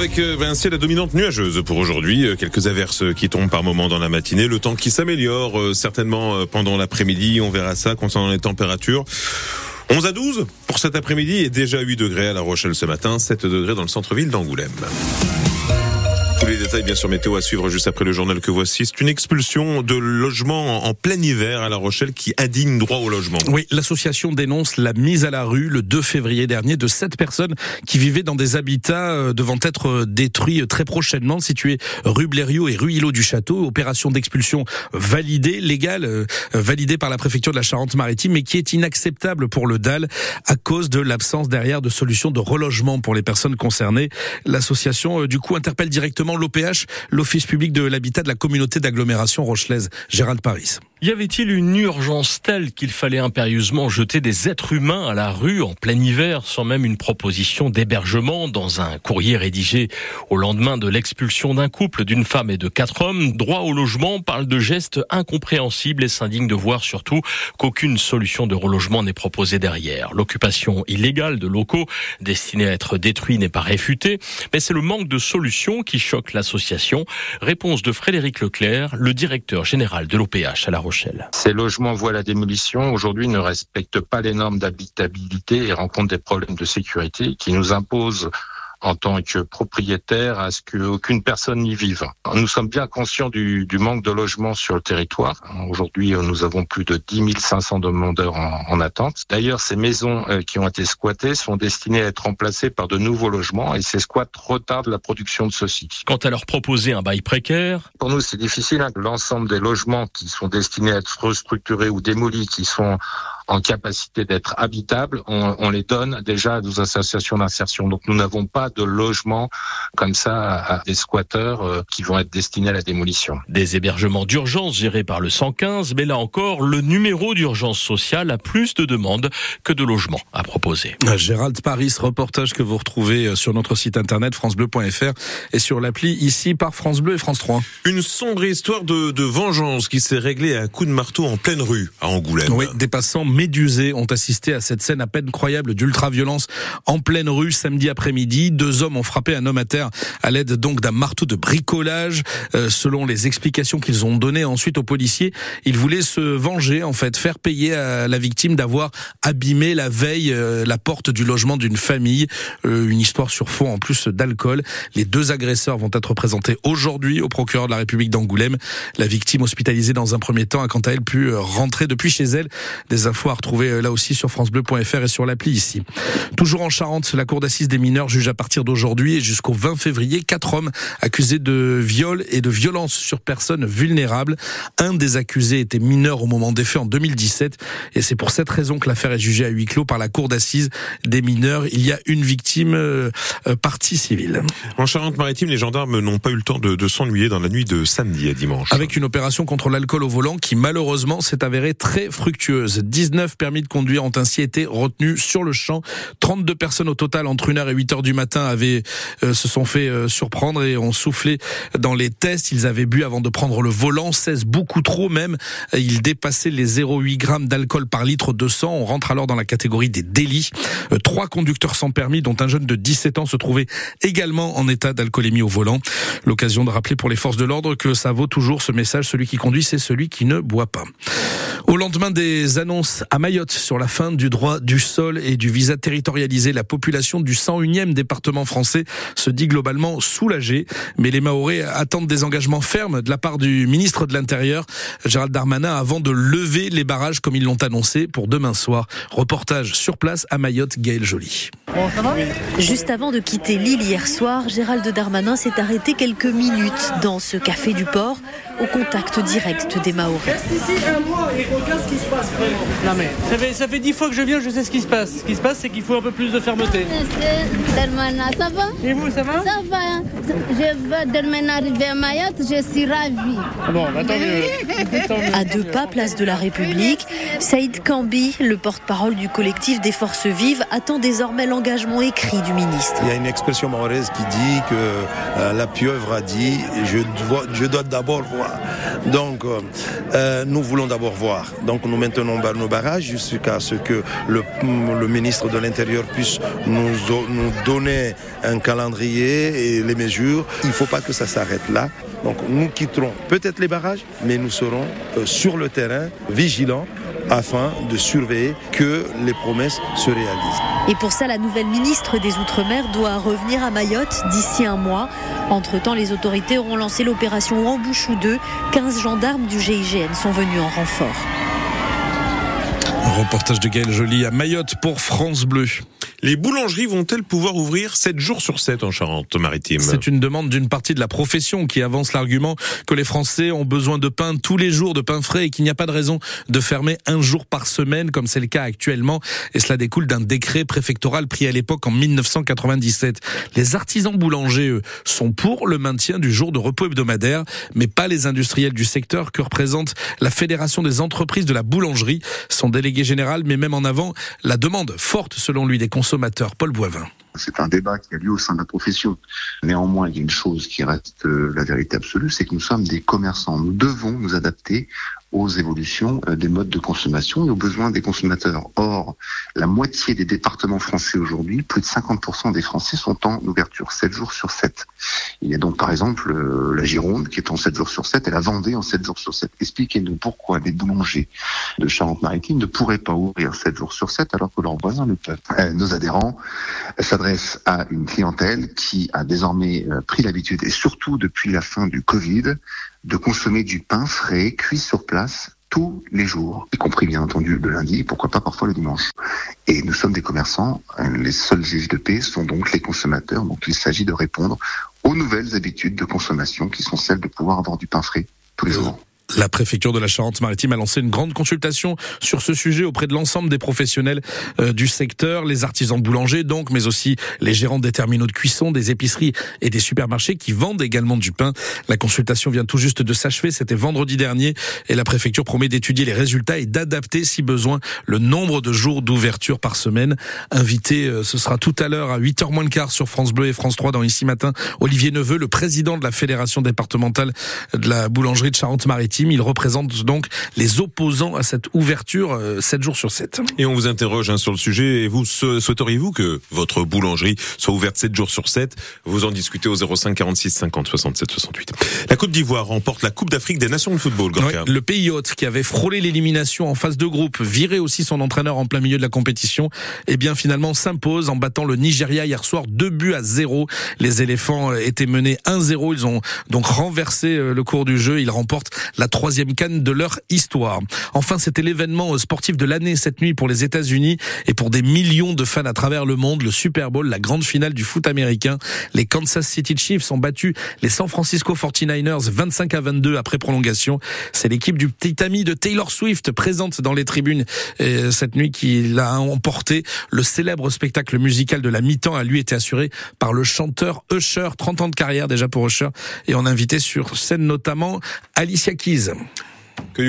avec euh, ben, un ciel à dominante nuageuse pour aujourd'hui. Euh, quelques averses qui tombent par moments dans la matinée. Le temps qui s'améliore euh, certainement pendant l'après-midi. On verra ça concernant les températures. 11 à 12 pour cet après-midi et déjà 8 degrés à La Rochelle ce matin, 7 degrés dans le centre-ville d'Angoulême. Tous les détails, bien sûr, météo à suivre juste après le journal que voici. C'est une expulsion de logements en plein hiver à La Rochelle qui indigne droit au logement. Oui, l'association dénonce la mise à la rue le 2 février dernier de sept personnes qui vivaient dans des habitats euh, devant être euh, détruits très prochainement, situés rue Blériot et rue Îlot du Château. Opération d'expulsion validée, légale, euh, validée par la préfecture de la Charente-Maritime, mais qui est inacceptable pour le DAL à cause de l'absence derrière de solutions de relogement pour les personnes concernées. L'association, du coup, interpelle directement l'OPH, l'Office public de l'habitat de la communauté d'agglomération rochelaise. Gérald Paris. Y avait-il une urgence telle qu'il fallait impérieusement jeter des êtres humains à la rue en plein hiver sans même une proposition d'hébergement dans un courrier rédigé au lendemain de l'expulsion d'un couple d'une femme et de quatre hommes? Droit au logement parle de gestes incompréhensibles et s'indigne de voir surtout qu'aucune solution de relogement n'est proposée derrière. L'occupation illégale de locaux destinés à être détruits n'est pas réfutée, mais c'est le manque de solutions qui choque l'association. Réponse de Frédéric Leclerc, le directeur général de l'OPH à La ces logements voient la démolition aujourd'hui ne respectent pas les normes d'habitabilité et rencontrent des problèmes de sécurité qui nous imposent en tant que propriétaire à ce qu'aucune personne n'y vive. Nous sommes bien conscients du, du, manque de logements sur le territoire. Aujourd'hui, nous avons plus de 10 500 demandeurs en, en attente. D'ailleurs, ces maisons euh, qui ont été squattées sont destinées à être remplacées par de nouveaux logements et ces squats retardent la production de ceux-ci. Quant à leur proposer un bail précaire Pour nous, c'est difficile. Hein. L'ensemble des logements qui sont destinés à être restructurés ou démolis, qui sont en capacité d'être habitables, on, on, les donne déjà à nos associations d'insertion. Donc nous n'avons pas de logement comme ça à des squatteurs euh, qui vont être destinés à la démolition. Des hébergements d'urgence gérés par le 115, mais là encore, le numéro d'urgence sociale a plus de demandes que de logements à proposer. Gérald Paris, reportage que vous retrouvez euh, sur notre site internet francebleu.fr et sur l'appli ici par France Bleu et France 3. Une sombre histoire de, de vengeance qui s'est réglée à coups de marteau en pleine rue à Angoulême. Oui, des passants médusés ont assisté à cette scène à peine croyable d'ultra-violence en pleine rue samedi après-midi. Deux hommes ont frappé un homme à terre à l'aide donc d'un marteau de bricolage. Euh, selon les explications qu'ils ont données ensuite aux policiers, ils voulaient se venger, en fait, faire payer à la victime d'avoir abîmé la veille euh, la porte du logement d'une famille. Euh, une histoire sur fond en plus d'alcool. Les deux agresseurs vont être présentés aujourd'hui au procureur de la République d'Angoulême. La victime hospitalisée dans un premier temps a quant à elle pu rentrer depuis chez elle. Des infos à retrouver là aussi sur francebleu.fr et sur l'appli ici. Toujours en Charente, la cour d'assises des mineurs juge à partir d'aujourd'hui et jusqu'au 20 février quatre hommes accusés de viol et de violence sur personnes vulnérables. Un des accusés était mineur au moment des faits en 2017 et c'est pour cette raison que l'affaire est jugée à huis clos par la cour d'assises des mineurs. Il y a une victime euh, partie civile. En Charente-Maritime, les gendarmes n'ont pas eu le temps de, de s'ennuyer dans la nuit de samedi à dimanche. Avec une opération contre l'alcool au volant qui malheureusement s'est avérée très fructueuse. 19 permis de conduire ont ainsi été retenus sur le champ. 32 personnes au total entre 1h et 8h du matin avaient, euh, se sont fait euh, surprendre et ont soufflé dans les tests. Ils avaient bu avant de prendre le volant, 16 beaucoup trop même. Ils dépassaient les 0,8 grammes d'alcool par litre de sang. On rentre alors dans la catégorie des délits. Euh, trois conducteurs sans permis, dont un jeune de 17 ans se trouvait également en état d'alcoolémie au volant. L'occasion de rappeler pour les forces de l'ordre que ça vaut toujours ce message, celui qui conduit, c'est celui qui ne boit pas. Au lendemain des annonces à Mayotte sur la fin du droit du sol et du visa territorialisé, la population du 101e département français se dit globalement soulagée. Mais les Mahorais attendent des engagements fermes de la part du ministre de l'Intérieur, Gérald Darmanin, avant de lever les barrages comme ils l'ont annoncé pour demain soir. Reportage sur place à Mayotte, Gaël Joly. Juste avant de quitter l'île hier soir, Gérald Darmanin s'est arrêté quelques minutes dans ce café du port au contact direct des Maoris. Reste ici un mois et regarde ce qui se passe vraiment. Non mais ça fait, ça fait dix fois que je viens, je sais ce qui se passe. Ce qui se passe, c'est qu'il faut un peu plus de fermeté. Darmanin, ça va? Et vous, ça va? Ça va. Je veux Darmanin arriver à Mayotte, je suis ravie. Bon, bah, tant mieux. Tant mieux. À deux pas, place de la République, Saïd Kambi, le porte-parole du collectif des Forces Vives, attend désormais l'engagement Il y a une expression mahoraise qui dit que euh, la pieuvre a dit je dois, je dois d'abord voir. Donc, euh, nous voulons d'abord voir. Donc, nous maintenons nos barrages jusqu'à ce que le, le ministre de l'Intérieur puisse nous, donner un calendrier et les mesures. Il ne faut pas que ça s'arrête là. Donc nous quitterons peut-être les barrages, mais nous serons euh, sur le terrain vigilants afin de surveiller que les promesses se réalisent. Et pour ça, la nouvelle ministre des Outre-mer doit revenir à Mayotte d'ici un mois. Entre-temps, les autorités auront lancé l'opération Rambouchou 2. 15 gendarmes du GIGN sont venus en renfort. Reportage de Gaël Joly à Mayotte pour France Bleu. Les boulangeries vont-elles pouvoir ouvrir 7 jours sur 7 en Charente-Maritime? C'est une demande d'une partie de la profession qui avance l'argument que les Français ont besoin de pain tous les jours, de pain frais et qu'il n'y a pas de raison de fermer un jour par semaine comme c'est le cas actuellement. Et cela découle d'un décret préfectoral pris à l'époque en 1997. Les artisans boulangers, eux, sont pour le maintien du jour de repos hebdomadaire, mais pas les industriels du secteur que représente la Fédération des entreprises de la boulangerie. Son délégué met même en avant la demande forte selon lui des consommateurs Paul Boivin. C'est un débat qui a lieu au sein de la profession. Néanmoins, il y a une chose qui reste euh, la vérité absolue, c'est que nous sommes des commerçants. Nous devons nous adapter aux évolutions euh, des modes de consommation et aux besoins des consommateurs. Or, la moitié des départements français aujourd'hui, plus de 50% des Français sont en ouverture 7 jours sur 7. Il y a donc par exemple euh, la Gironde qui est en 7 jours sur 7 et la Vendée en 7 jours sur 7. Expliquez-nous pourquoi les boulangers de Charente-Maritime ne pourraient pas ouvrir 7 jours sur 7 alors que leurs voisins le peuvent. nos adhérents s'adresse à une clientèle qui a désormais euh, pris l'habitude, et surtout depuis la fin du Covid, de consommer du pain frais, cuit sur place, tous les jours, y compris bien entendu le lundi, pourquoi pas parfois le dimanche. Et nous sommes des commerçants, les seuls juges de paix sont donc les consommateurs, donc il s'agit de répondre aux nouvelles habitudes de consommation qui sont celles de pouvoir avoir du pain frais tous les jours. La préfecture de la Charente-Maritime a lancé une grande consultation sur ce sujet auprès de l'ensemble des professionnels euh, du secteur, les artisans boulangers donc, mais aussi les gérants des terminaux de cuisson, des épiceries et des supermarchés qui vendent également du pain. La consultation vient tout juste de s'achever, c'était vendredi dernier et la préfecture promet d'étudier les résultats et d'adapter si besoin le nombre de jours d'ouverture par semaine. Invité, euh, ce sera tout à l'heure à 8h moins le quart sur France Bleu et France 3 dans Ici Matin, Olivier Neveu, le président de la fédération départemental de la boulangerie de Charente-Maritime il représente donc les opposants à cette ouverture 7 euh, jours sur 7. Et on vous interroge hein, sur le sujet. Et vous, souhaiteriez-vous que votre boulangerie soit ouverte 7 jours sur 7 Vous en discutez au 05 46 50 67 68. La Côte d'Ivoire remporte la Coupe d'Afrique des Nations de football. le pays hôte qui avait frôlé l'élimination en phase de groupe, viré aussi son entraîneur en plein milieu de la compétition, et eh bien finalement s'impose en battant le Nigeria hier soir 2 buts à 0. Les éléphants étaient menés 1-0. Ils ont donc renversé euh, le cours du jeu. Ils remportent la troisième canne de leur histoire. Enfin, c'était l'événement sportif de l'année cette nuit pour les États-Unis et pour des millions de fans à travers le monde. Le Super Bowl, la grande finale du foot américain. Les Kansas City Chiefs ont battu les San Francisco 49ers 25 à 22 après prolongation. C'est l'équipe du petit ami de Taylor Swift présente dans les tribunes euh, cette nuit qui l'a emporté. Le célèbre spectacle musical de la mi-temps a lui été assuré par le chanteur Usher, 30 ans de carrière déjà pour Usher et on a invité sur scène notamment Alicia Keys. Que